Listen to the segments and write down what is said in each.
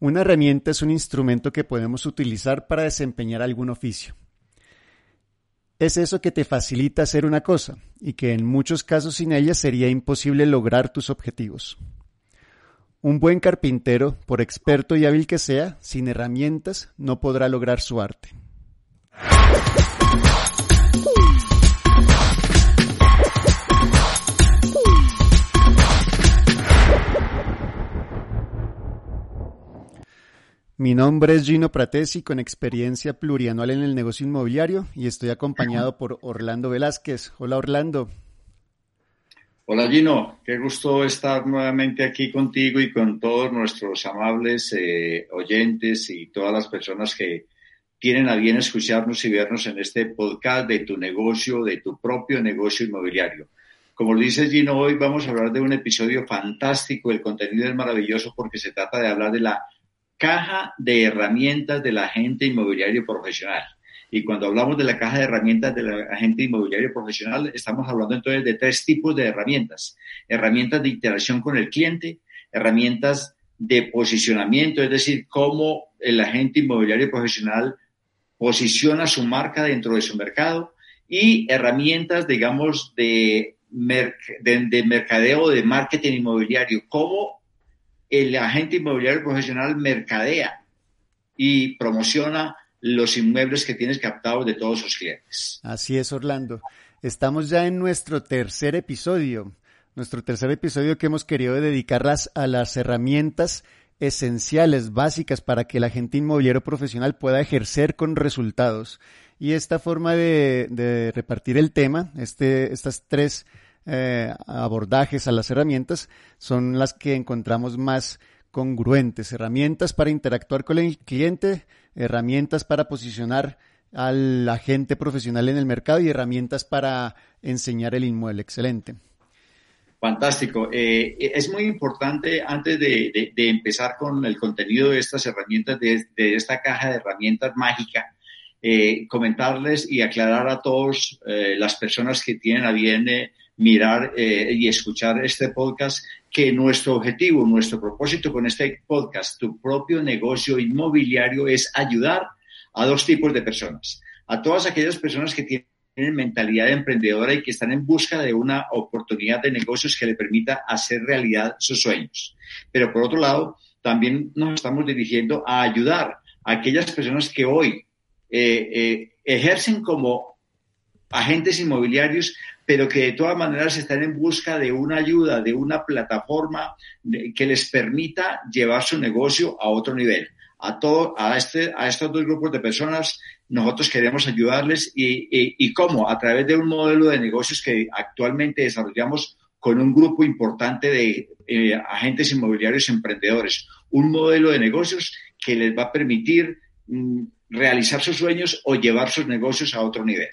Una herramienta es un instrumento que podemos utilizar para desempeñar algún oficio. Es eso que te facilita hacer una cosa y que en muchos casos sin ella sería imposible lograr tus objetivos. Un buen carpintero, por experto y hábil que sea, sin herramientas no podrá lograr su arte. Mi nombre es Gino Pratesi, con experiencia plurianual en el negocio inmobiliario y estoy acompañado por Orlando Velázquez. Hola Orlando. Hola Gino, qué gusto estar nuevamente aquí contigo y con todos nuestros amables eh, oyentes y todas las personas que tienen a bien escucharnos y vernos en este podcast de tu negocio, de tu propio negocio inmobiliario. Como lo dice Gino, hoy vamos a hablar de un episodio fantástico, el contenido es maravilloso porque se trata de hablar de la caja de herramientas del agente inmobiliario profesional. Y cuando hablamos de la caja de herramientas del agente inmobiliario profesional, estamos hablando entonces de tres tipos de herramientas. Herramientas de interacción con el cliente, herramientas de posicionamiento, es decir, cómo el agente inmobiliario profesional posiciona su marca dentro de su mercado y herramientas, digamos, de, de, de mercadeo, de marketing inmobiliario, cómo el agente inmobiliario profesional mercadea y promociona los inmuebles que tienes captados de todos sus clientes. Así es, Orlando. Estamos ya en nuestro tercer episodio, nuestro tercer episodio que hemos querido dedicarlas a las herramientas esenciales, básicas para que el agente inmobiliario profesional pueda ejercer con resultados. Y esta forma de, repartir el tema, este, estas tres eh, abordajes a las herramientas son las que encontramos más congruentes. Herramientas para interactuar con el cliente, herramientas para posicionar al agente profesional en el mercado y herramientas para enseñar el inmueble. Excelente. Fantástico. Eh, es muy importante, antes de, empezar con el contenido de estas herramientas, de, esta caja de herramientas mágica, eh, comentarles y aclarar a todos las personas que tienen a bien mirar eh, y escuchar este podcast, que nuestro objetivo, nuestro propósito con este podcast, tu propio negocio inmobiliario, es ayudar a dos tipos de personas. A todas aquellas personas que tienen mentalidad emprendedora y que están en busca de una oportunidad de negocios que le permita hacer realidad sus sueños. Pero por otro lado, también nos estamos dirigiendo a ayudar a aquellas personas que hoy eh, eh, ejercen como agentes inmobiliarios pero que de todas maneras están en busca de una ayuda, de una plataforma que les permita llevar su negocio a otro nivel. A, a, este, a estos dos grupos de personas nosotros queremos ayudarles y, y, cómo, a través de un modelo de negocios que actualmente desarrollamos con un grupo importante de eh, agentes inmobiliarios emprendedores. Un modelo de negocios que les va a permitir mm, realizar sus sueños o llevar sus negocios a otro nivel.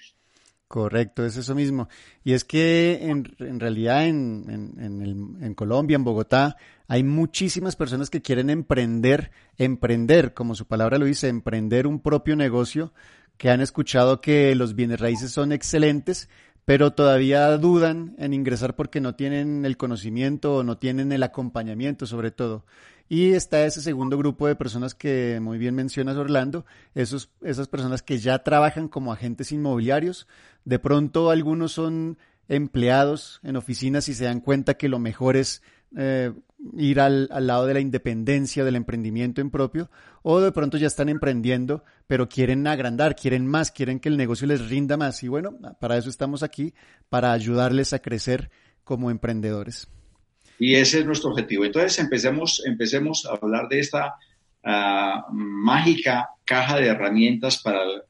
Correcto, es eso mismo. Y es que en, en realidad en, en, en, Colombia, en Bogotá, hay muchísimas personas que quieren emprender, emprender, como su palabra lo dice, emprender un propio negocio, que han escuchado que los bienes raíces son excelentes, pero todavía dudan en ingresar porque no tienen el conocimiento o no tienen el acompañamiento sobre todo. Y está ese segundo grupo de personas que muy bien mencionas, Orlando, esos, esas personas que ya trabajan como agentes inmobiliarios. De pronto algunos son empleados en oficinas y se dan cuenta que lo mejor es eh, ir al, al, lado de la independencia, del emprendimiento en propio, o de pronto ya están emprendiendo, pero quieren agrandar, quieren más, quieren que el negocio les rinda más. Y bueno, para eso estamos aquí, para ayudarles a crecer como emprendedores. Y ese es nuestro objetivo. Entonces empecemos, empecemos a hablar de esta uh, mágica caja de herramientas para el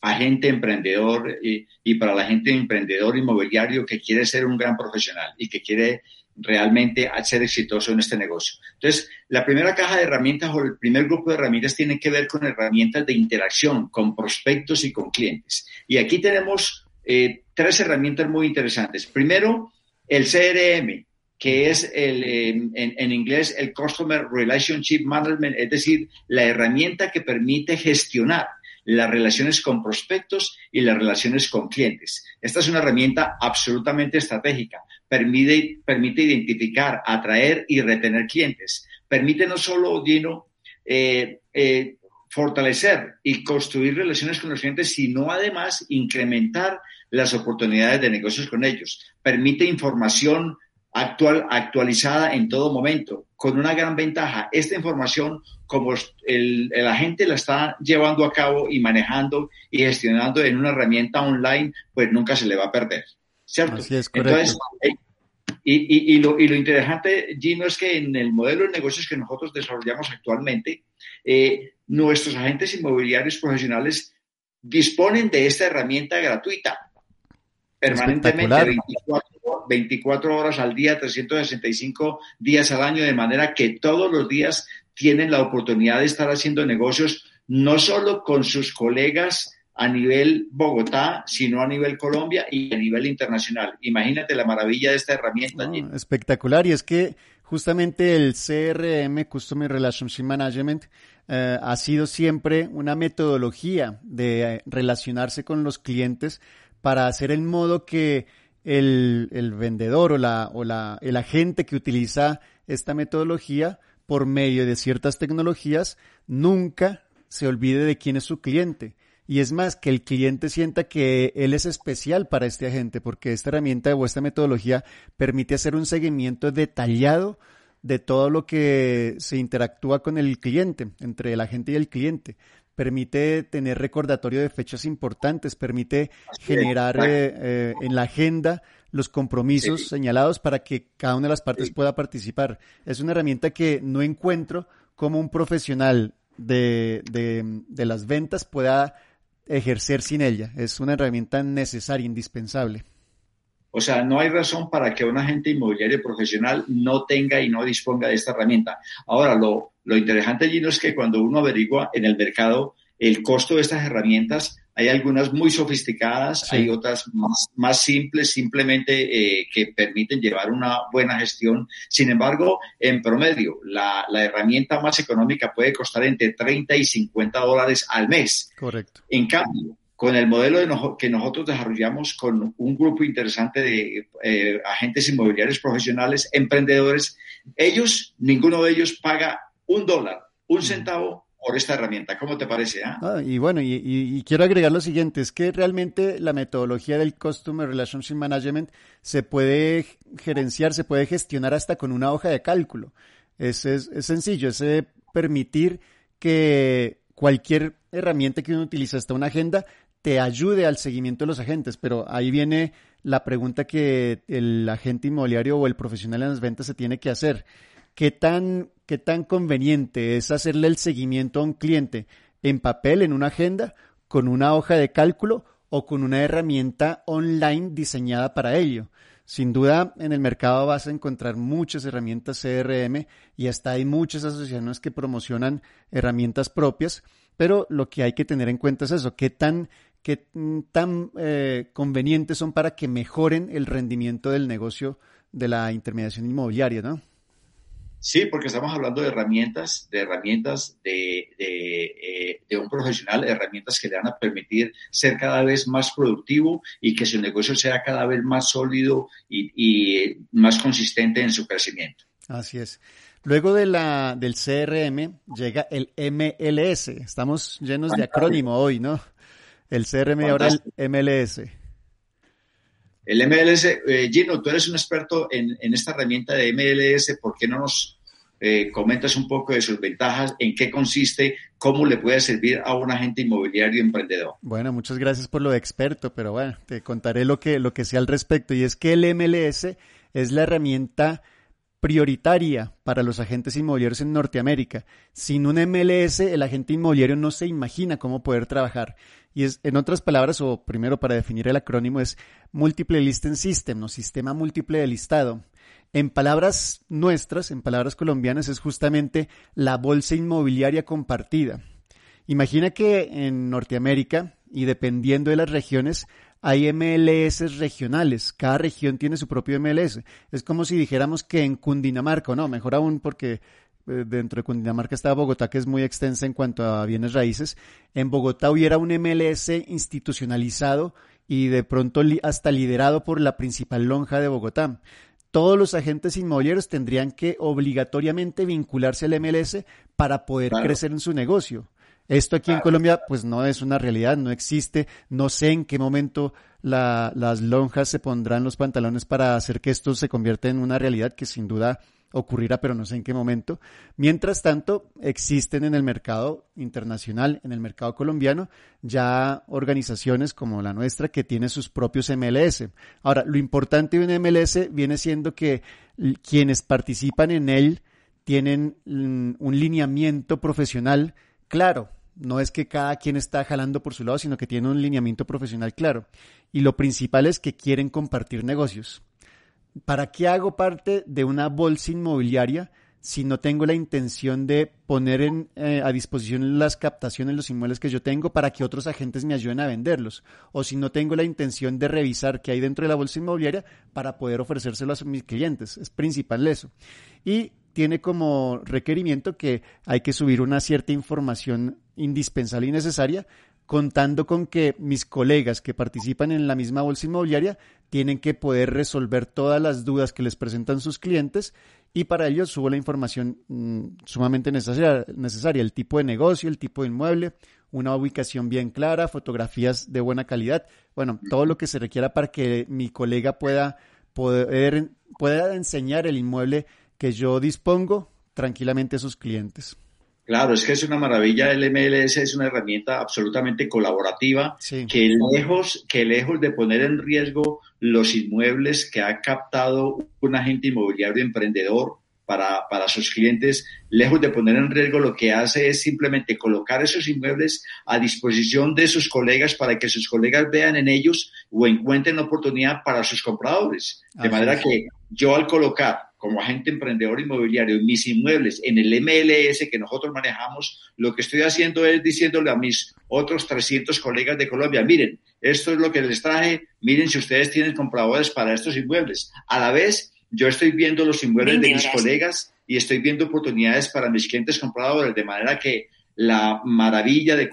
agente emprendedor y, para la gente emprendedor inmobiliario que quiere ser un gran profesional y que quiere realmente ser exitoso en este negocio. Entonces, la primera caja de herramientas o el primer grupo de herramientas tiene que ver con herramientas de interacción con prospectos y con clientes. Y aquí tenemos eh, tres herramientas muy interesantes. Primero, el CRM, que es el, en, en, inglés el Customer Relationship Management, es decir, la herramienta que permite gestionar las relaciones con prospectos y las relaciones con clientes. Esta es una herramienta absolutamente estratégica. Permite, permite identificar, atraer y retener clientes. Permite no solo, Dino, eh, eh, fortalecer y construir relaciones con los clientes, sino además incrementar las oportunidades de negocios con ellos. Permite información actual, actualizada en todo momento, con una gran ventaja. Esta información, como el, el, agente la está llevando a cabo y manejando y gestionando en una herramienta online, pues nunca se le va a perder. ¿Cierto? Así es, correcto. Entonces, eh, y, y, y, lo, y, lo, interesante, Gino, es que en el modelo de negocios que nosotros desarrollamos actualmente, eh, nuestros agentes inmobiliarios profesionales disponen de esta herramienta gratuita permanentemente 24, 24, horas al día, 365 días al año, de manera que todos los días tienen la oportunidad de estar haciendo negocios no solo con sus colegas a nivel Bogotá, sino a nivel Colombia y a nivel internacional. Imagínate la maravilla de esta herramienta. Espectacular. Y es que justamente el CRM, Customer Relationship Management, eh, ha sido siempre una metodología de relacionarse con los clientes para hacer en modo que el, el vendedor o, la, o la, el agente que utiliza esta metodología por medio de ciertas tecnologías nunca se olvide de quién es su cliente. Y es más, que el cliente sienta que él es especial para este agente, porque esta herramienta o esta metodología permite hacer un seguimiento detallado de todo lo que se interactúa con el cliente, entre el agente y el cliente permite tener recordatorio de fechas importantes, permite generar eh, eh, en la agenda los compromisos señalados para que cada una de las partes pueda participar. Es una herramienta que no encuentro como un profesional de, de, de las ventas pueda ejercer sin ella. Es una herramienta necesaria, indispensable. O sea, no hay razón para que un agente inmobiliario profesional no tenga y no disponga de esta herramienta. Ahora, lo, lo interesante allí no es que cuando uno averigua en el mercado el costo de estas herramientas, hay algunas muy sofisticadas, sí. hay otras más, más simples, simplemente eh, que permiten llevar una buena gestión. Sin embargo, en promedio, la, la, herramienta más económica puede costar entre 30 y 50 dólares al mes. Correcto. En cambio, con el modelo de no, que nosotros desarrollamos con un grupo interesante de eh, agentes inmobiliarios profesionales, emprendedores, ellos, ninguno de ellos paga un dólar, un centavo por esta herramienta. ¿Cómo te parece? Ah? Ah, y bueno, y, y, y, quiero agregar lo siguiente, es que realmente la metodología del Customer Relationship Management se puede gerenciar, se puede gestionar hasta con una hoja de cálculo. Es, es, es sencillo, es permitir que cualquier herramienta que uno utiliza, hasta una agenda, te ayude al seguimiento de los agentes, pero ahí viene la pregunta que el agente inmobiliario o el profesional en las ventas se tiene que hacer. ¿Qué tan, qué tan conveniente es hacerle el seguimiento a un cliente en papel, en una agenda, con una hoja de cálculo o con una herramienta online diseñada para ello? Sin duda, en el mercado vas a encontrar muchas herramientas CRM y hasta hay muchas asociaciones que promocionan herramientas propias, pero lo que hay que tener en cuenta es eso, qué tan qué tan eh, convenientes son para que mejoren el rendimiento del negocio de la intermediación inmobiliaria, ¿no? Sí, porque estamos hablando de herramientas, de herramientas de, de, eh, de, un profesional, herramientas que le van a permitir ser cada vez más productivo y que su negocio sea cada vez más sólido y, y más consistente en su crecimiento. Así es. Luego de la, del CRM llega el MLS. Estamos llenos de acrónimo hoy, ¿no? El CRM y ahora el MLS. El MLS, eh, Gino, tú eres un experto en, en, esta herramienta de MLS, ¿por qué no nos eh, comentas un poco de sus ventajas, en qué consiste, cómo le puede servir a un agente inmobiliario emprendedor? Bueno, muchas gracias por lo de experto, pero bueno, te contaré lo que, lo que sea al respecto. Y es que el MLS es la herramienta prioritaria para los agentes inmobiliarios en Norteamérica. Sin un MLS, el agente inmobiliario no se imagina cómo poder trabajar. Y es, en otras palabras, o primero para definir el acrónimo, es Multiple Listing System, o Sistema Múltiple de Listado. En palabras nuestras, en palabras colombianas, es justamente la bolsa inmobiliaria compartida. Imagina que en Norteamérica, y dependiendo de las regiones, hay MLS regionales. Cada región tiene su propio MLS. Es como si dijéramos que en Cundinamarca, no, mejor aún porque eh, dentro de Cundinamarca está Bogotá, que es muy extensa en cuanto a bienes raíces. En Bogotá hubiera un MLS institucionalizado y de pronto hasta liderado por la principal lonja de Bogotá. Todos los agentes inmobiliarios tendrían que obligatoriamente vincularse al MLS para poder crecer en su negocio. Esto aquí en Colombia pues no es una realidad, no existe. No sé en qué momento las lonjas se pondrán los pantalones para hacer que esto se convierta en una realidad que sin duda ocurrirá, pero no sé en qué momento. Mientras tanto, existen en el mercado internacional, en el mercado colombiano, ya organizaciones como la nuestra que tienen sus propios MLS. Ahora, lo importante de un MLS viene siendo que quienes participan en él tienen un lineamiento profesional claro, no es que cada quien está jalando por su lado, sino que tiene un lineamiento profesional claro. Y lo principal es que quieren compartir negocios. ¿Para qué hago parte de una bolsa inmobiliaria si no tengo la intención de poner eh, a disposición las captaciones, los inmuebles que yo tengo para que otros agentes me ayuden a venderlos? O si no tengo la intención de revisar qué hay dentro de la bolsa inmobiliaria para poder ofrecérselo a mis clientes. Es principal eso. Y tiene como requerimiento que hay que subir una cierta información indispensable y necesaria, contando con que mis colegas que participan en la misma bolsa inmobiliaria tienen que poder resolver todas las dudas que les presentan sus clientes y para ello subo la información mm, sumamente necesaria, necesaria, el tipo de negocio, el tipo de inmueble, una ubicación bien clara, fotografías de buena calidad, bueno, todo lo que se requiera para que mi colega pueda poder pueda enseñar el inmueble que yo dispongo tranquilamente a sus clientes. Claro, es que es una maravilla. El MLS es una herramienta absolutamente colaborativa que, lejos, que lejos de poner en riesgo los inmuebles que ha captado un agente inmobiliario emprendedor para, para sus clientes, lejos de poner en riesgo, lo que hace es simplemente colocar esos inmuebles a disposición de sus colegas para que sus colegas vean en ellos o encuentren oportunidad para sus compradores. De manera que yo al colocar como agente emprendedor inmobiliario mis inmuebles en el MLS que nosotros manejamos, lo que estoy haciendo es diciéndole a mis otros 300 colegas de Colombia, miren, esto es lo que les traje, miren si ustedes tienen compradores para estos inmuebles. A la vez, yo estoy viendo los inmuebles de mis colegas y estoy viendo oportunidades para mis clientes compradores, de manera que la maravilla de,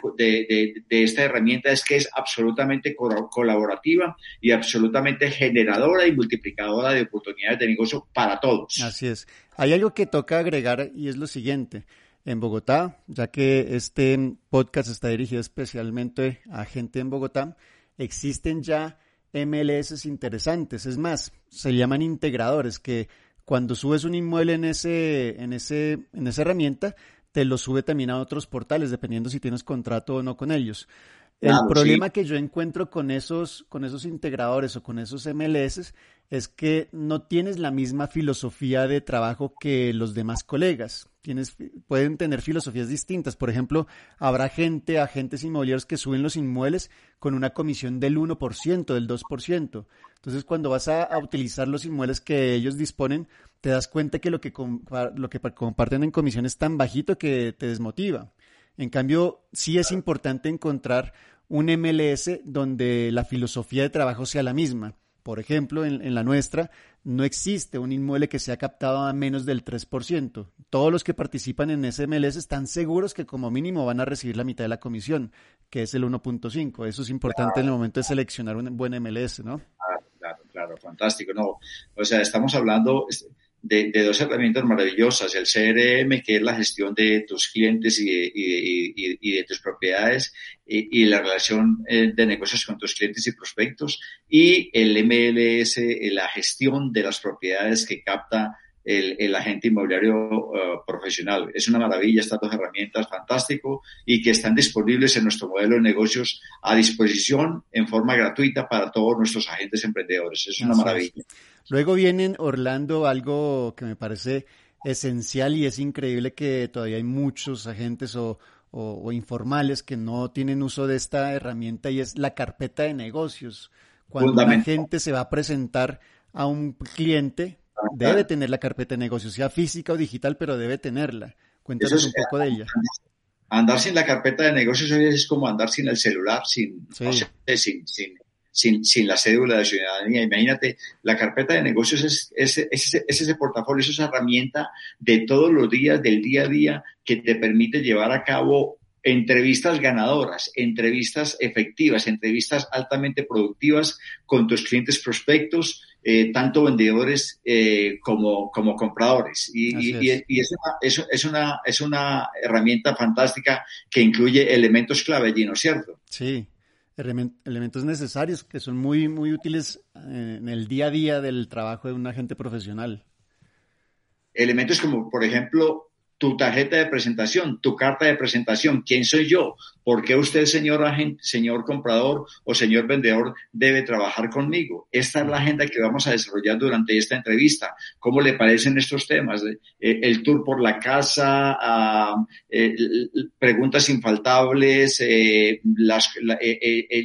esta herramienta es que es absolutamente colaborativa y absolutamente generadora y multiplicadora de oportunidades de negocio para todos. Así es. Hay algo que toca agregar y es lo siguiente. En Bogotá, ya que este podcast está dirigido especialmente a gente en Bogotá, existen ya MLS interesantes. Es más, se llaman integradores que cuando subes un inmueble en ese, en ese, en esa herramienta, te lo sube también a otros portales, dependiendo si tienes contrato o no con ellos. El problema que yo encuentro con esos, con esos integradores o con esos MLS es que no tienes la misma filosofía de trabajo que los demás colegas. Tienes, pueden tener filosofías distintas. Por ejemplo, habrá gente, agentes inmobiliarios que suben los inmuebles con una comisión del 1%, del 2%. Entonces, cuando vas a, a utilizar los inmuebles que ellos disponen, te das cuenta que lo que, lo que comparten en comisión es tan bajito que te desmotiva. En cambio, sí es importante encontrar un MLS donde la filosofía de trabajo sea la misma. Por ejemplo, en, la nuestra no existe un inmueble que sea captado a menos del 3%. Todos los que participan en ese MLS están seguros que como mínimo van a recibir la mitad de la comisión, que es el 1.5. Eso es importante en el momento de seleccionar un buen MLS, ¿no? Claro, fantástico. No, o sea, estamos hablando, de, dos herramientas maravillosas, el CRM, que es la gestión de tus clientes y de, y, de tus propiedades y, la relación eh, de negocios con tus clientes y prospectos, y el MLS, eh, la gestión de las propiedades que capta el, el, agente inmobiliario uh, profesional. Es una maravilla estas dos herramientas, fantástico, y que están disponibles en nuestro modelo de negocios a disposición en forma gratuita para todos nuestros agentes emprendedores. Es una maravilla. Luego vienen, Orlando, algo que me parece esencial y es increíble que todavía hay muchos agentes o, o, informales que no tienen uso de esta herramienta y es la carpeta de negocios. Cuando la gente se va a presentar a un cliente, debe tener la carpeta de negocios, sea física o digital, pero debe tenerla. Cuéntanos un poco de ella. Andar sin la carpeta de negocios es como andar sin el celular, sin, sin, sin, sin, sin la cédula de ciudadanía. Imagínate, la carpeta de negocios es, es, es, ese portafolio, es esa herramienta de todos los días, del día a día, que te permite llevar a cabo entrevistas ganadoras, entrevistas efectivas, entrevistas altamente productivas con tus clientes prospectos, eh, tanto vendedores eh, como, como compradores. Y, y, y es, una, es, es, una, es una herramienta fantástica que incluye elementos clave, ¿no cierto? Sí, elementos necesarios que son muy, muy útiles eh, en el día a día del trabajo de un agente profesional. Elementos como, por ejemplo, tu tarjeta de presentación, tu carta de presentación, quién soy yo, por qué usted, señor agente, señor comprador o señor vendedor, debe trabajar conmigo. Esta es la agenda que vamos a desarrollar durante esta entrevista. ¿Cómo le parecen estos temas? Eh, el tour por la casa, ah, eh, preguntas infaltables, eh, las,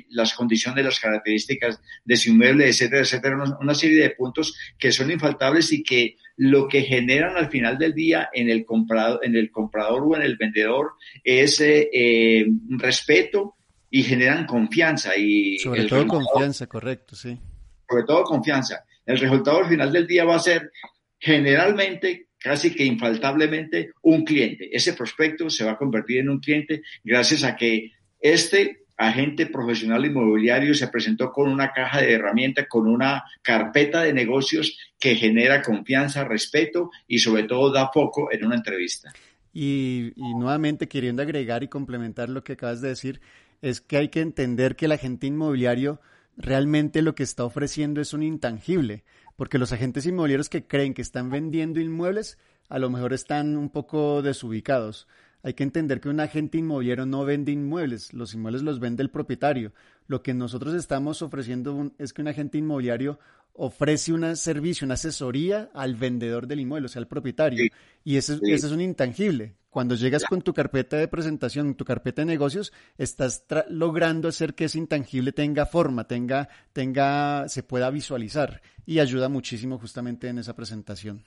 las condiciones, las características de su inmueble, etcétera, etcétera. una serie de puntos que son infaltables y que lo que generan al final del día en el comprador, en el comprador o en el vendedor es eh, eh, respeto y generan confianza. Y sobre todo confianza, correcto, sí. Sobre todo confianza. El resultado al final del día va a ser generalmente casi que infaltablemente un cliente. Ese prospecto se va a convertir en un cliente gracias a que este agente profesional inmobiliario se presentó con una caja de herramientas, con una carpeta de negocios que genera confianza, respeto y sobre todo da foco en una entrevista. Y, nuevamente queriendo agregar y complementar lo que acabas de decir, es que hay que entender que el agente inmobiliario realmente lo que está ofreciendo es un intangible, porque los agentes inmobiliarios que creen que están vendiendo inmuebles a lo mejor están un poco desubicados. Hay que entender que un agente inmobiliario no vende inmuebles, los inmuebles los vende el propietario. Lo que nosotros estamos ofreciendo es que un agente inmobiliario ofrece un servicio, una asesoría al vendedor del inmueble, o sea, al propietario. Y ese, es un intangible. Cuando llegas con tu carpeta de presentación, tu carpeta de negocios, estás logrando hacer que ese intangible tenga forma, tenga, tenga, se pueda visualizar y ayuda muchísimo justamente en esa presentación.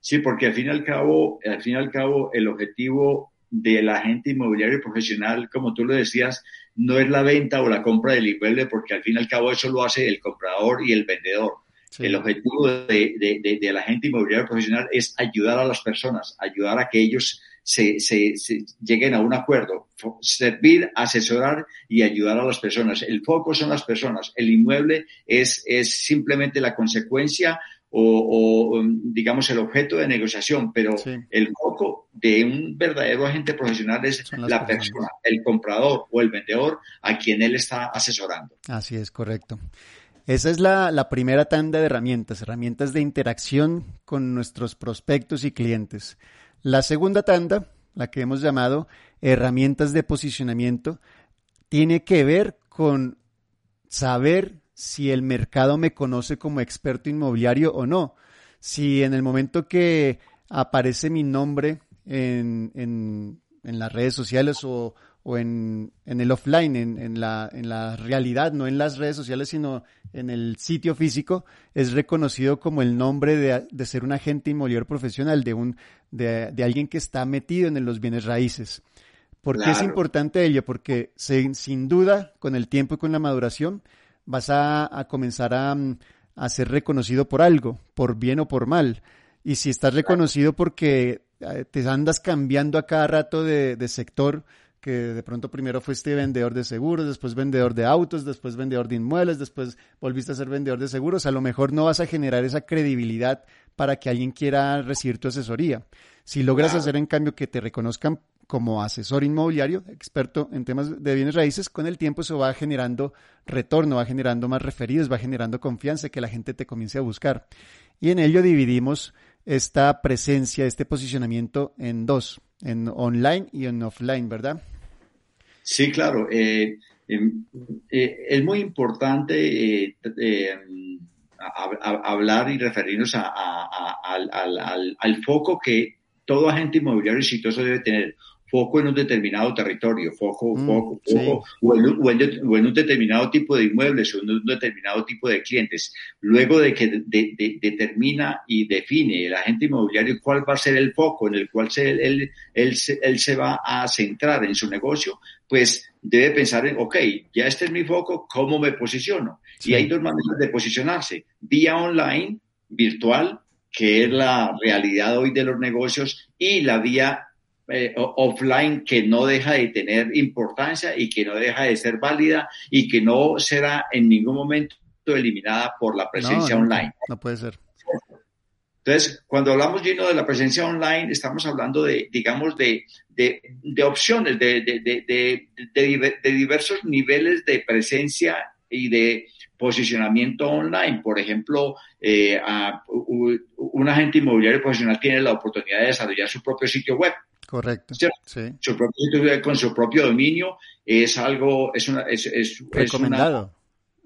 Sí, porque al fin y al cabo, al fin y al cabo, el objetivo del agente inmobiliario profesional, como tú lo decías, no es la venta o la compra del inmueble, porque al fin y al cabo eso lo hace el comprador y el vendedor. El objetivo de, de, del agente inmobiliario profesional es ayudar a las personas, ayudar a que ellos se, se, lleguen a un acuerdo, servir, asesorar y ayudar a las personas. El foco son las personas. El inmueble es, es simplemente la consecuencia o, um, digamos el objeto de negociación, pero el foco de un verdadero agente profesional es la persona, el comprador o el vendedor a quien él está asesorando. Así es, correcto. Esa es la, la primera tanda de herramientas, herramientas de interacción con nuestros prospectos y clientes. La segunda tanda, la que hemos llamado herramientas de posicionamiento, tiene que ver con saber si el mercado me conoce como experto inmobiliario o no. Si en el momento que aparece mi nombre en, en, en las redes sociales o, o en, en, el offline, en, en, la, en la realidad, no en las redes sociales, sino en el sitio físico, es reconocido como el nombre de, de ser un agente inmobiliario profesional, de, un, de, de, alguien que está metido en los bienes raíces. ¿Por qué es importante ello? Porque sin duda, con el tiempo y con la maduración, vas a, comenzar mm, a, ser reconocido por algo, por bien o por mal. Y si estás reconocido porque eh, te andas cambiando a cada rato de, sector, que de pronto primero fuiste vendedor de seguros, después vendedor de autos, después vendedor de inmuebles, después volviste a ser vendedor de seguros, a lo mejor no vas a generar esa credibilidad para que alguien quiera recibir tu asesoría. Si logras hacer en cambio que te reconozcan como asesor inmobiliario, experto en temas de bienes raíces, con el tiempo eso va generando retorno, va generando más referidos, va generando confianza, que la gente te comience a buscar. Y en ello dividimos esta presencia, este posicionamiento en dos, en online y en offline, ¿verdad? Sí, claro. Eh, em, eh, es muy importante eh, hablar y referirnos al foco que todo agente inmobiliario exitoso debe tener foco en un determinado territorio, foco, mm, foco, foco, o, en, un determinado tipo de inmuebles o en un determinado tipo de clientes. Luego de que determina y define el agente inmobiliario cuál va a ser el foco en el cual se, él, él, él, se va a centrar en su negocio, pues debe pensar en, ok, ya este es mi foco, ¿cómo me posiciono? Y hay dos maneras de posicionarse, vía online, virtual, que es la realidad hoy de los negocios, y la vía eh, offline que no deja de tener importancia y que no deja de ser válida y que no será en ningún momento eliminada por la presencia online. No puede ser. Entonces, cuando hablamos lleno de la presencia online, estamos hablando de, digamos, de, de, de opciones, de, de, diversos niveles de presencia y de posicionamiento online. Por ejemplo, eh, un agente inmobiliario profesional tiene la oportunidad de desarrollar su propio sitio web. Correcto. Su propio con su propio dominio es algo, es una, es, es, recomendado.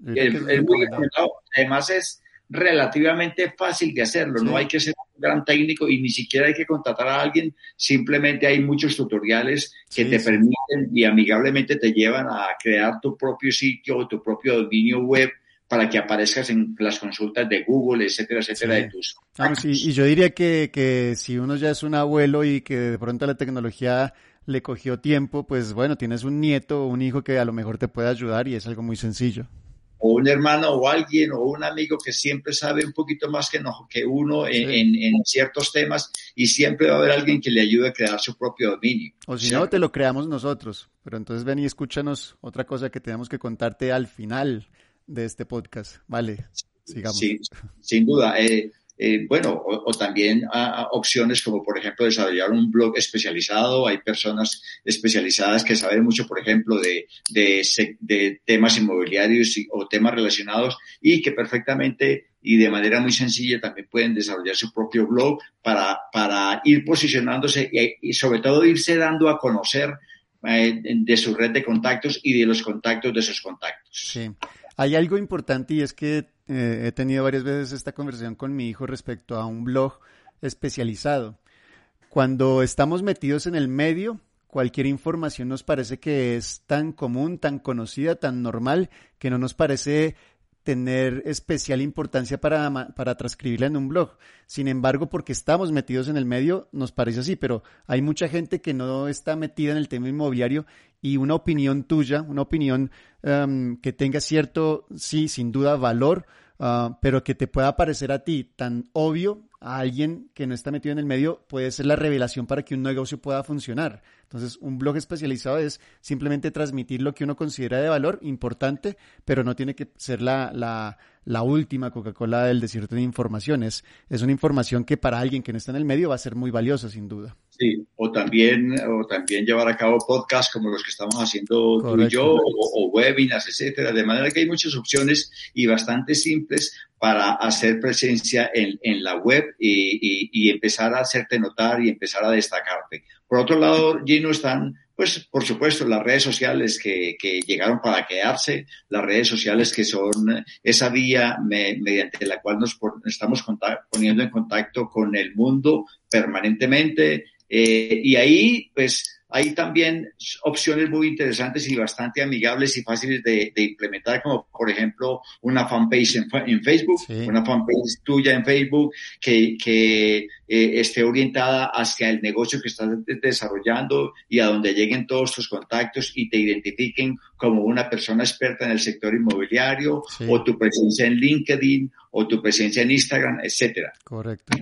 Es, muy recomendado. Además es relativamente fácil de hacerlo, no hay que ser un gran técnico y ni siquiera hay que contratar a alguien, simplemente hay muchos tutoriales que te permiten y amigablemente te llevan a crear tu propio sitio o tu propio dominio web para que aparezcas en las consultas de Google, etcétera, etcétera, de tus... y, yo diría que, que si uno ya es un abuelo y que de pronto la tecnología le cogió tiempo, pues bueno, tienes un nieto o un hijo que a lo mejor te puede ayudar y es algo muy sencillo. O un hermano o alguien o un amigo que siempre sabe un poquito más que, no, que uno en, en, ciertos temas y siempre va a haber alguien que le ayude a crear su propio dominio. O si no, te lo creamos nosotros. Pero entonces ven y escúchanos otra cosa que tenemos que contarte al final de este podcast. Vale, sigamos. Sí, sin duda. Eh, eh, bueno, o, también a, opciones como, por ejemplo, desarrollar un blog especializado. Hay personas especializadas que saben mucho, por ejemplo, de, de, temas inmobiliarios o temas relacionados y que perfectamente y de manera muy sencilla también pueden desarrollar su propio blog para, para ir posicionándose y, sobre todo irse dando a conocer eh, de su red de contactos y de los contactos de sus contactos. Sí. Hay algo importante y es que eh, he tenido varias veces esta conversación con mi hijo respecto a un blog especializado. Cuando estamos metidos en el medio, cualquier información nos parece que es tan común, tan conocida, tan normal, que no nos parece tener especial importancia para, para transcribirla en un blog. Sin embargo, porque estamos metidos en el medio, nos parece así, pero hay mucha gente que no está metida en el tema inmobiliario y una opinión tuya, una opinión em, que tenga cierto, sí, sin duda, valor, ah, pero que te pueda parecer a ti tan obvio a alguien que no está metido en el medio, puede ser la revelación para que un negocio pueda funcionar. Entonces, un blog especializado es simplemente transmitir lo que uno considera de valor importante, pero no tiene que ser la, la, la última Coca-Cola del desierto de informaciones. Es una información que para alguien que no está en el medio va a ser muy valiosa, sin duda. Sí, o también, o también llevar a cabo podcasts como los que estamos haciendo tú y yo, o, webinars, etcétera. De manera que hay muchas opciones y bastante simples para hacer presencia en, en la web y, y, y empezar a hacerte notar y empezar a destacarte. Por otro lado, Gino, están, pues, por supuesto, las redes sociales que, que llegaron para quedarse, las redes sociales que son esa vía mediante la cual nos estamos poniendo en contacto con el mundo permanentemente. Eh, y ahí, pues, hay también opciones muy interesantes y bastante amigables y fáciles de, implementar, como por ejemplo una fanpage en, Facebook, una fanpage tuya en Facebook que, que eh, esté orientada hacia el negocio que estás desarrollando y a donde lleguen todos tus contactos y te identifiquen como una persona experta en el sector inmobiliario o tu presencia en LinkedIn o tu presencia en Instagram, etcétera. Correcto.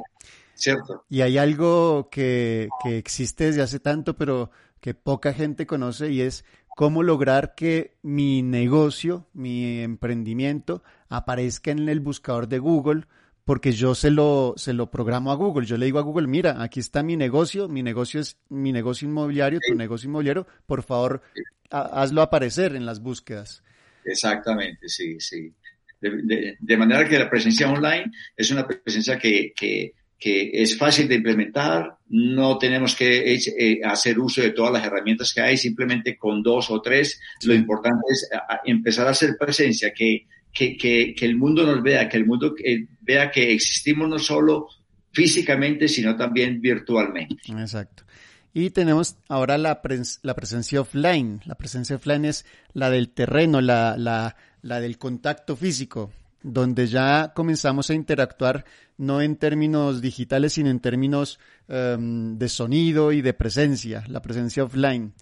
¿Cierto? Y hay algo que, que existe desde hace tanto, pero que poca gente conoce y es cómo lograr que mi negocio, mi emprendimiento, aparezca en el buscador de Google, porque yo se lo, se lo programo a Google. Yo le digo a Google, mira, aquí está mi negocio, mi negocio es mi negocio inmobiliario, tu negocio inmobiliario, por favor, hazlo aparecer en las búsquedas. Exactamente, sí, sí. De, manera que la presencia online es una presencia que, que que es fácil de implementar, no tenemos que eh, hacer uso de todas las herramientas que hay, simplemente con dos o tres. Lo importante es empezar a hacer presencia, que, que, que, que el mundo nos vea, que el mundo eh, vea que existimos no solo físicamente, sino también virtualmente. Exacto. Y tenemos ahora la, la presencia offline. La presencia offline es la del terreno, la, la, la del contacto físico, donde ya comenzamos a interactuar no en términos digitales, sino en términos um, de sonido y de presencia, la presencia offline.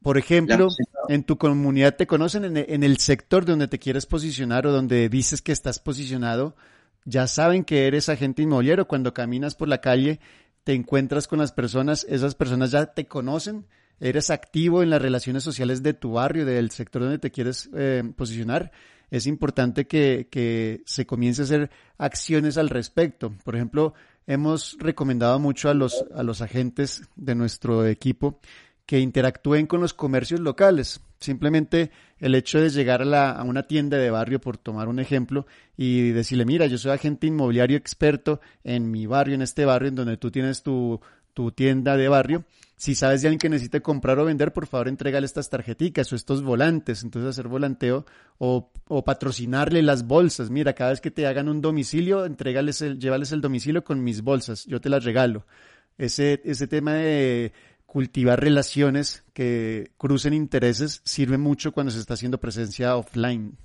Por ejemplo, en tu comunidad te conocen en, en, el sector donde te quieres posicionar o donde dices que estás posicionado, ya saben que eres agente inmobiliario. Cuando caminas por la calle, te encuentras con las personas, esas personas ya te conocen, eres activo en las relaciones sociales de tu barrio, del sector donde te quieres eh, posicionar. Es importante que, que se comience a hacer acciones al respecto. Por ejemplo, hemos recomendado mucho a los, a los agentes de nuestro equipo que interactúen con los comercios locales. Simplemente el hecho de llegar a, la, a, una tienda de barrio, por tomar un ejemplo, y decirle, mira, yo soy agente inmobiliario experto en mi barrio, en este barrio, en donde tú tienes tu, tu tienda de barrio. Si sabes de alguien que necesite comprar o vender, por favor, entrégale estas tarjeticas o estos volantes. Entonces, hacer volanteo o, patrocinarle las bolsas. Mira, cada vez que te hagan un domicilio, entrégales el, llévales el domicilio con mis bolsas. Yo te las regalo. Ese, ese tema de cultivar relaciones que crucen intereses sirve mucho cuando se está haciendo presencia offline.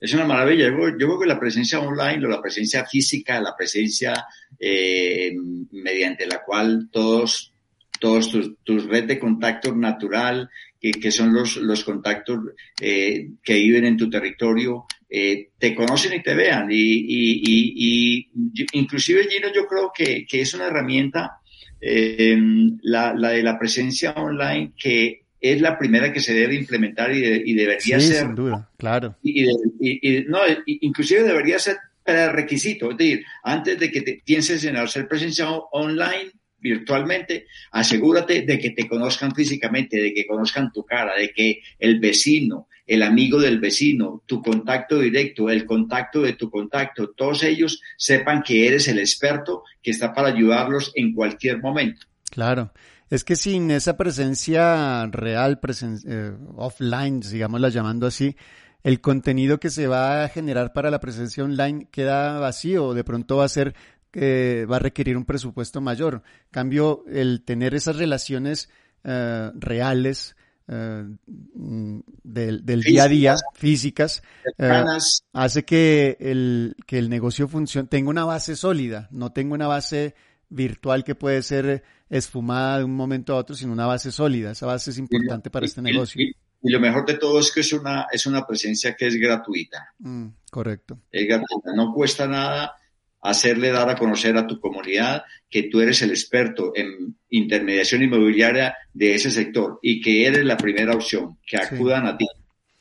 Es una maravilla. Yo, yo creo que la presencia online o la presencia física, la presencia eh, mediante la cual todos, todos tus, tus red de contacto natural, que, que son los, los contactos eh, que viven en tu territorio, eh, te conocen y te vean. Y, y, y, y inclusive, Gino, yo creo que, que es una herramienta eh, la, la, de la presencia online que es la primera que se debe implementar y, de, y debería sí, ser. Sin duda, claro. Y, y, no, inclusive debería ser requisito. Es decir, antes de que te pienses en hacer presencia online, virtualmente, asegúrate de que te conozcan físicamente, de que conozcan tu cara, de que el vecino, el amigo del vecino, tu contacto directo, el contacto de tu contacto, todos ellos sepan que eres el experto que está para ayudarlos en cualquier momento. Claro. Es que sin esa presencia real, presen eh, offline, digámosla llamando así, el contenido que se va a generar para la presencia online queda vacío, de pronto va a ser que va a requerir un presupuesto mayor. Cambio, el tener esas relaciones uh, reales uh, del, del día a día, físicas, uh, hace que el, que el negocio funcione, tenga una base sólida, no tenga una base virtual que puede ser esfumada de un momento a otro, sino una base sólida. Esa base es importante y, para este y, negocio. Y, y, lo mejor de todo es que es una, es una presencia que es gratuita. Mm, correcto. Es gratuita, no cuesta nada hacerle dar a conocer a tu comunidad que tú eres el experto en intermediación inmobiliaria de ese sector y que eres la primera opción, que acudan sí. a ti,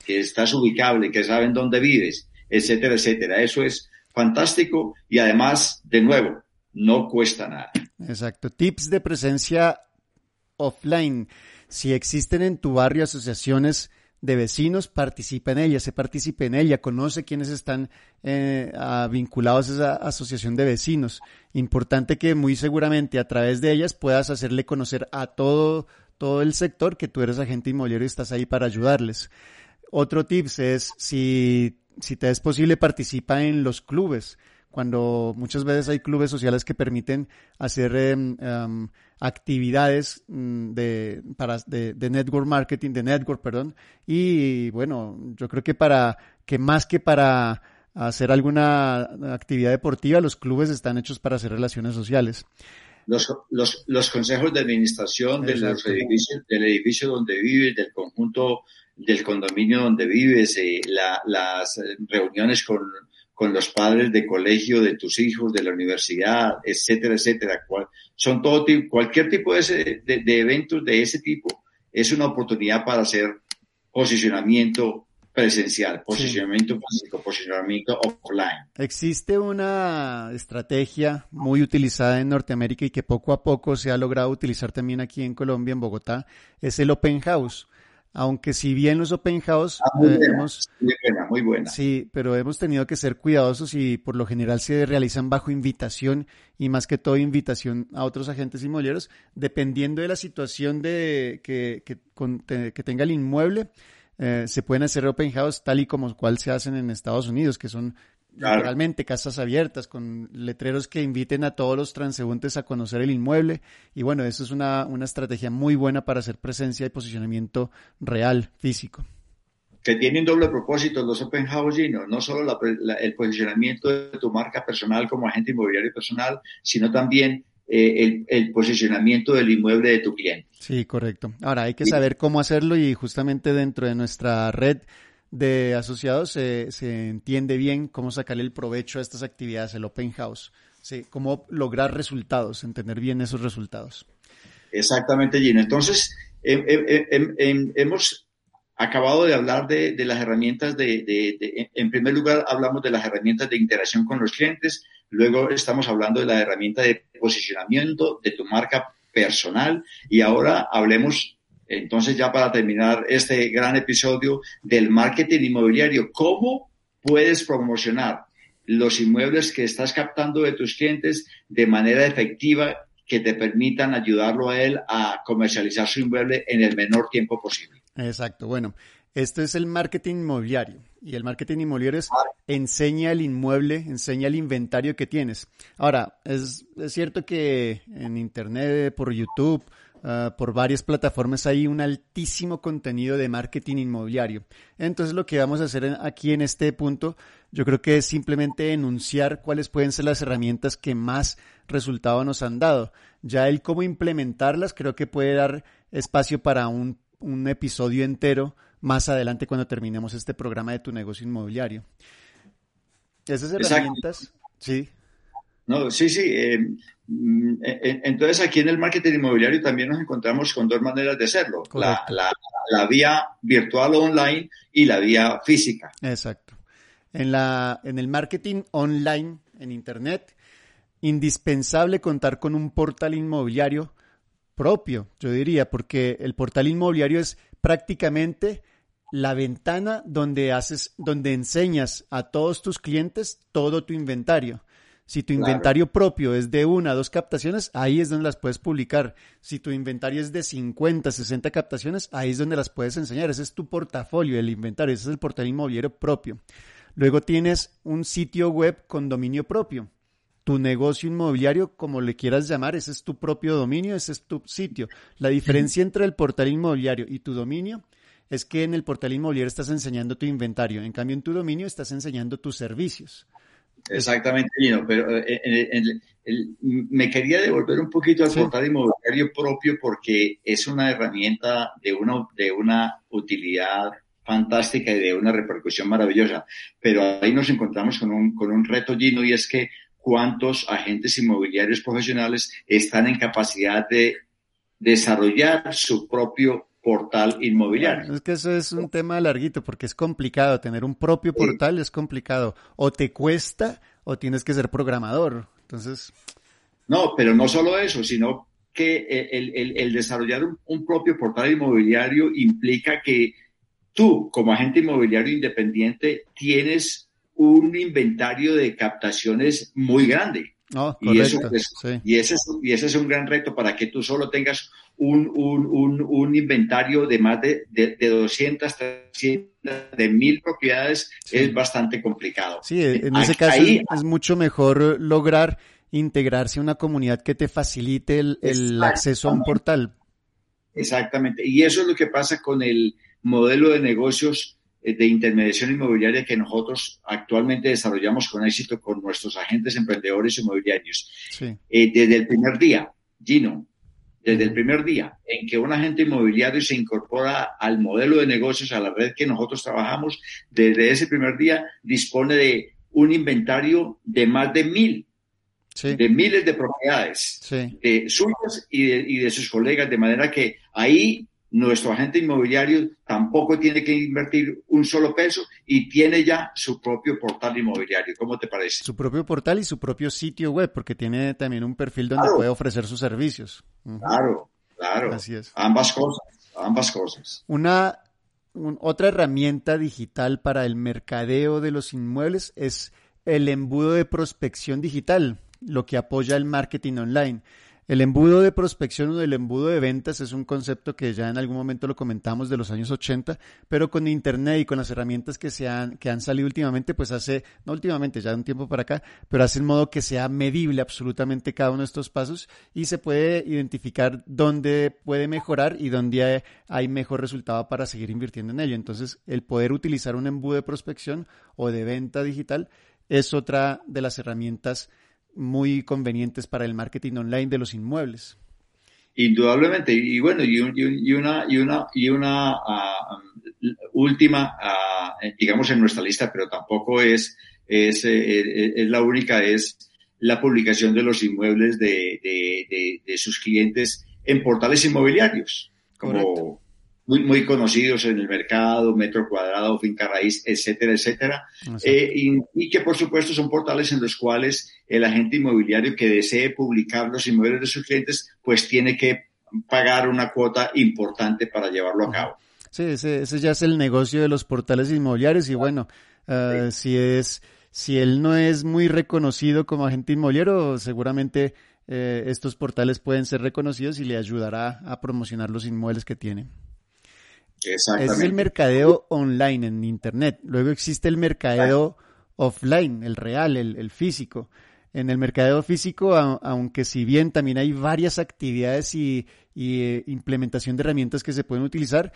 que estás ubicable, que saben dónde vives, etcétera, etcétera. Eso es fantástico y además, de nuevo, no cuesta nada. Exacto. Tips de presencia offline. Si existen en tu barrio asociaciones de vecinos, participa en ella, se participe en ella, conoce quiénes están eh, vinculados a esa asociación de vecinos. Importante que muy seguramente a través de ellas puedas hacerle conocer a todo, todo el sector que tú eres agente inmobiliario y estás ahí para ayudarles. Otro tips es si, si te es posible participa en los clubes cuando muchas veces hay clubes sociales que permiten hacer eh, um, actividades de, para, de, de, network marketing, de network, perdón, y bueno, yo creo que para, que más que para hacer alguna actividad deportiva, los clubes están hechos para hacer relaciones sociales. Los, los, los consejos de administración de los edificios, del edificio donde vives, del conjunto del condominio donde vives, eh, la, las reuniones con con los padres de colegio de tus hijos, de la universidad, etcétera, etcétera. son todo tipo, cualquier tipo de, ese, de, de, eventos de ese tipo es una oportunidad para hacer posicionamiento presencial, posicionamiento sí. físico, posicionamiento offline. Existe una estrategia muy utilizada en Norteamérica y que poco a poco se ha logrado utilizar también aquí en Colombia, en Bogotá, es el open house aunque si bien los open house ah, muy, eh, buena, hemos, muy buena, muy buena. Sí, pero hemos tenido que ser cuidadosos y por lo general se realizan bajo invitación y más que todo invitación a otros agentes inmobiliarios, dependiendo de la situación de que, que, con, te, que tenga el inmueble. Eh, se pueden hacer open house tal y como cual se hacen en Estados Unidos, que son literalmente casas abiertas, con letreros que inviten a todos los transeúntes a conocer el inmueble. Y bueno, eso es una, una estrategia muy buena para hacer presencia y posicionamiento real, físico que tienen doble propósito los open house, no, no solo el posicionamiento de tu marca personal como agente inmobiliario personal, sino también eh, el, posicionamiento del inmueble de tu cliente. Sí, correcto. Ahora hay que saber cómo hacerlo y justamente dentro de nuestra red de asociados se entiende bien cómo sacarle el provecho a estas actividades, el open house, sí, cómo lograr resultados, entender bien esos resultados. Exactamente, Gino. Entonces, hemos acabado de hablar de, las herramientas de, en primer lugar, hablamos de las herramientas de interacción con los clientes, luego estamos hablando de la herramienta de posicionamiento de tu marca personal y ahora hablemos, entonces ya para terminar este gran episodio del marketing inmobiliario, ¿cómo puedes promocionar los inmuebles que estás captando de tus clientes de manera efectiva que te permitan ayudarlo a él a comercializar su inmueble en el menor tiempo posible? Exacto, bueno, esto es el marketing inmobiliario y el marketing inmobiliario es enseña el inmueble, enseña el inventario que tienes. Ahora, es, cierto que en Internet, por YouTube, ah, por varias plataformas hay un altísimo contenido de marketing inmobiliario. Entonces lo que vamos a hacer aquí en este punto, yo creo que es simplemente enunciar cuáles pueden ser las herramientas que más resultado nos han dado. Ya el cómo implementarlas creo que puede dar espacio para un un episodio entero más adelante cuando terminemos este programa de tu negocio inmobiliario. Esas herramientas, sí. No, sí, sí. Eh, mm, eh, eh, entonces aquí en el marketing inmobiliario también nos encontramos con dos maneras de hacerlo. La, la, vía virtual o online y la vía física. Exacto. En, la, en el marketing online, en Internet, indispensable contar con un portal inmobiliario propio, yo diría, porque el portal inmobiliario es prácticamente la ventana donde haces, donde enseñas a todos tus clientes todo tu inventario. Si tu inventario propio es de una a dos captaciones, ahí es donde las puedes publicar. Si tu inventario es de 50, 60 captaciones, ahí es donde las puedes enseñar. Ese es tu portafolio, el inventario, ese es el portal inmobiliario propio. Luego tienes un sitio web con dominio propio tu negocio inmobiliario, como le quieras llamar, ese es tu propio dominio, ese es tu sitio. La diferencia entre el portal inmobiliario y tu dominio es que en el portal inmobiliario estás enseñando tu inventario, en cambio en tu dominio estás enseñando tus servicios. Exactamente, Lino, pero eh, me quería devolver un poquito al portal inmobiliario propio porque es una herramienta de una, de una utilidad fantástica y de una repercusión maravillosa. Pero ahí nos encontramos con un, con un reto, Gino, y es que cuántos agentes inmobiliarios profesionales están en capacidad de desarrollar su propio portal inmobiliario. Es que eso es un tema larguito porque es complicado. Tener un propio portal es complicado. O te cuesta o tienes que ser programador. Entonces. No, pero no solo eso, sino que el, desarrollar un, propio portal inmobiliario implica que tú, como agente inmobiliario independiente, tienes un inventario de captaciones muy grande. Oh, y, eso, y, ese es, y ese es un gran reto para que tú solo tengas un, un, un, inventario de más de, de, de 200, 300, de mil propiedades es bastante complicado. Sí, en ese caso es mucho mejor lograr integrarse a una comunidad que te facilite el, el acceso a un portal. Exactamente. Y eso es lo que pasa con el modelo de negocios de intermediación inmobiliaria que nosotros actualmente desarrollamos con éxito con nuestros agentes emprendedores inmobiliarios. Eh, desde el primer día, Gino, desde el primer día en que un agente inmobiliario se incorpora al modelo de negocios, a la red que nosotros trabajamos, desde ese primer día dispone de un inventario de más de mil, de miles de propiedades, de suyas y de, y de sus colegas, de manera que ahí nuestro agente inmobiliario tampoco tiene que invertir un solo peso y tiene ya su propio portal inmobiliario. ¿Cómo te parece? Su propio portal y su propio sitio web, porque tiene también un perfil donde puede ofrecer sus servicios. Claro, claro. Así es. Ambas cosas, ambas cosas. Una otra herramienta digital para el mercadeo de los inmuebles es el embudo de prospección digital, lo que apoya el marketing online. El embudo de prospección o el embudo de ventas es un concepto que ya en algún momento lo comentamos de los años 80, pero con Internet y con las herramientas que, se han, que han salido últimamente, pues hace, no últimamente, ya de un tiempo para acá, pero hace en modo que sea medible absolutamente cada uno de estos pasos y se puede identificar dónde puede mejorar y dónde hay mejor resultado para seguir invirtiendo en ello. Entonces, el poder utilizar un embudo de prospección o de venta digital es otra de las herramientas muy convenientes para el marketing online de los inmuebles. Indudablemente. Y bueno, y, una, y una, y una ah, última, ah, digamos, en nuestra lista, pero tampoco es, es, eh, es, la única, es la publicación de los inmuebles de, de, de, sus clientes en portales inmobiliarios, como muy, muy conocidos en el mercado, metro cuadrado, finca raíz, etcétera, etcétera. Eh, y, que por supuesto son portales en los cuales el agente inmobiliario que desee publicar los inmuebles de sus clientes, pues tiene que pagar una cuota importante para llevarlo a cabo. Sí, ese, ese ya es el negocio de los portales inmobiliarios y bueno, uh, si es, si él no es muy reconocido como agente inmobiliario, seguramente eh, estos portales pueden ser reconocidos y le ayudará a promocionar los inmuebles que tiene. Es el mercadeo online en Internet. Luego existe el mercadeo offline, el real, el, físico. En el mercadeo físico, aunque si bien también hay varias actividades y, eh, implementación de herramientas que se pueden utilizar,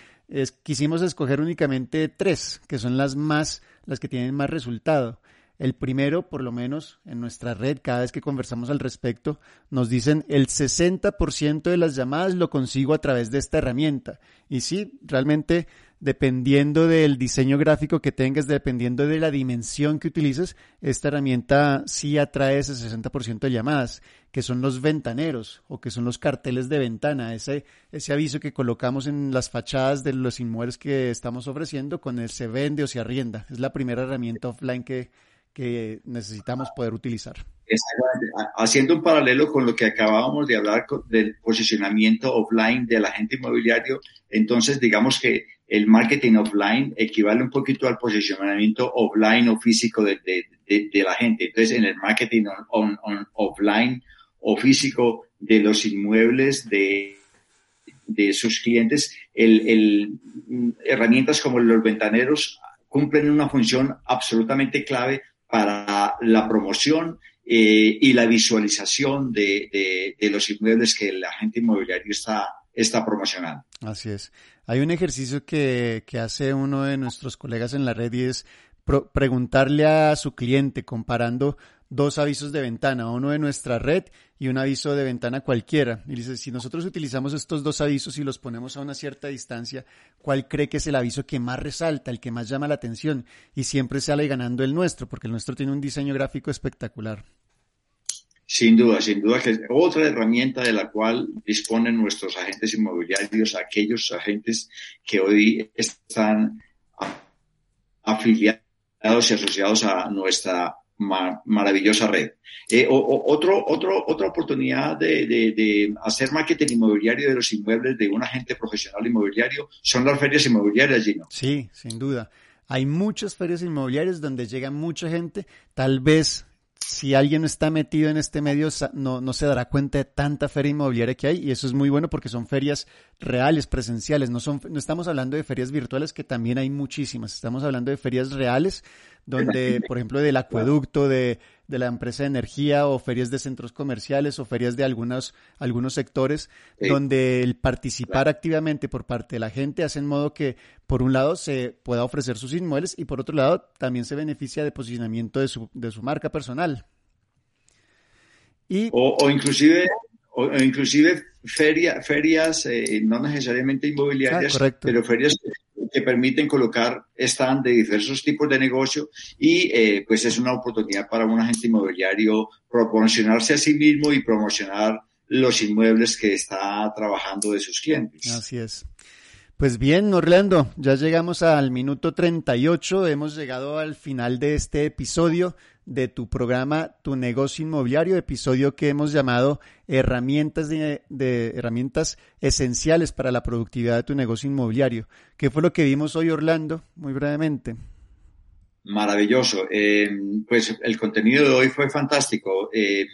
quisimos escoger únicamente tres, que son las más, las que tienen más resultado. El primero, por lo menos en nuestra red, cada vez que conversamos al respecto, nos dicen el 60% de las llamadas lo consigo a través de esta herramienta. Y sí, realmente dependiendo del diseño gráfico que tengas, dependiendo de la dimensión que utilices, esta herramienta sí atrae ese 60% de llamadas, que son los ventaneros o que son los carteles de ventana, ese, ese aviso que colocamos en las fachadas de los inmuebles que estamos ofreciendo con el se vende o se arrienda. Es la primera herramienta offline que, que necesitamos poder utilizar. Haciendo un paralelo con lo que acabábamos de hablar del posicionamiento offline del agente inmobiliario, entonces digamos que el marketing offline equivale un poquito al posicionamiento offline o físico de, de, la gente. Entonces, en el marketing offline o físico de los inmuebles de, de sus clientes, el, el, herramientas como los ventaneros cumplen una función absolutamente clave para la promoción eh, y la visualización de, los inmuebles que el agente inmobiliario está, está promocionando. Así es. Hay un ejercicio que, que hace uno de nuestros colegas en la red y es preguntarle a su cliente comparando dos avisos de ventana, uno de nuestra red y un aviso de ventana cualquiera. Y dice, si nosotros utilizamos estos dos avisos y los ponemos a una cierta distancia, ¿cuál cree que es el aviso que más resalta, el que más llama la atención? Y siempre sale ganando el nuestro, porque el nuestro tiene un diseño gráfico espectacular. Sin duda, sin duda que es otra herramienta de la cual disponen nuestros agentes inmobiliarios, aquellos agentes que hoy están afiliados y asociados a nuestra maravillosa red. Eh, otro, otro, otra oportunidad de, hacer marketing inmobiliario de los inmuebles de un agente profesional inmobiliario son las ferias inmobiliarias, Gino. Sí, sin duda. Hay muchas ferias inmobiliarias donde llega mucha gente, tal vez si alguien está metido en este medio no, no, se dará cuenta de tanta feria inmobiliaria que hay y eso es muy bueno porque son ferias reales, presenciales, no, son, no estamos hablando de ferias virtuales que también hay muchísimas, estamos hablando de ferias reales donde, por ejemplo, del acueducto, de, de, la empresa de energía o ferias de centros comerciales o ferias de algunos, algunos sectores, donde el participar activamente por parte de la gente hace en modo que, por un lado, se pueda ofrecer sus inmuebles y, por otro lado, también se beneficia de posicionamiento de su, de su marca personal. Y, o, inclusive o, inclusive feria, ferias, eh, no necesariamente inmobiliarias, ah, pero ferias que permiten colocar stand de diversos tipos de negocio y eh, pues es una oportunidad para un agente inmobiliario proporcionarse a sí mismo y promocionar los inmuebles que está trabajando de sus clientes. Así es. Pues bien, Orlando, ya llegamos al minuto 38, hemos llegado al final de este episodio de tu programa Tu negocio inmobiliario, episodio que hemos llamado herramientas de, herramientas esenciales para la productividad de tu negocio inmobiliario. ¿Qué fue lo que vimos hoy, Orlando? Muy brevemente. Maravilloso. Eh, pues el contenido de hoy fue fantástico. Eh,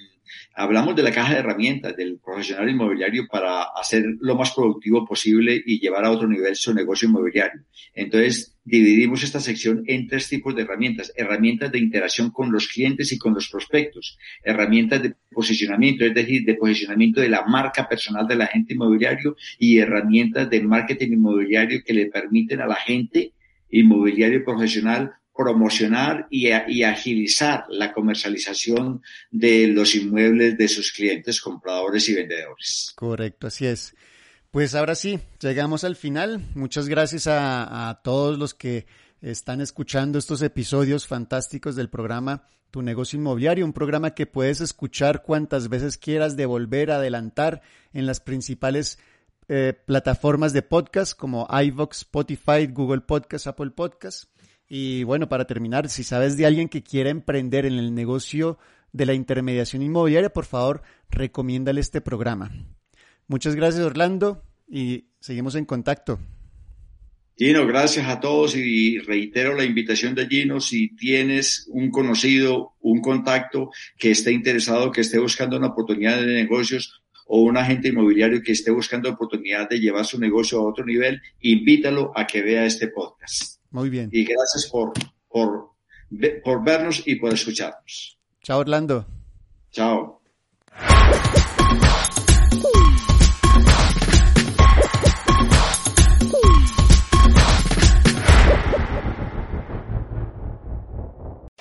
Hablamos de la caja de herramientas del profesional inmobiliario para hacer lo más productivo posible y llevar a otro nivel su negocio inmobiliario. Entonces, dividimos esta sección en tres tipos de herramientas. Herramientas de interacción con los clientes y con los prospectos. Herramientas de posicionamiento, es decir, de posicionamiento de la marca personal del agente inmobiliario y herramientas de marketing inmobiliario que le permiten a la gente inmobiliario profesional promocionar y, agilizar la comercialización de los inmuebles de sus clientes, compradores y vendedores. Correcto, así es. Pues ahora sí, llegamos al final. Muchas gracias a, a todos los que están escuchando estos episodios fantásticos del programa Tu negocio inmobiliario, un programa que puedes escuchar cuantas veces quieras, devolver, adelantar en las principales eh, plataformas de podcast como iVoox, Spotify, Google Podcast, Apple Podcast. Y bueno, para terminar, si sabes de alguien que quiera emprender en el negocio de la intermediación inmobiliaria, por favor, recomiéndale este programa. Muchas gracias, Orlando, y seguimos en contacto. Gino, gracias a todos y reitero la invitación de Gino. Si tienes un conocido, un contacto que esté interesado, que esté buscando una oportunidad de negocios, o un agente inmobiliario que esté buscando oportunidad de llevar su negocio a otro nivel, invítalo a que vea este podcast. Muy bien. Y gracias por, por, por vernos y por escucharnos. Chao, Orlando. Chao.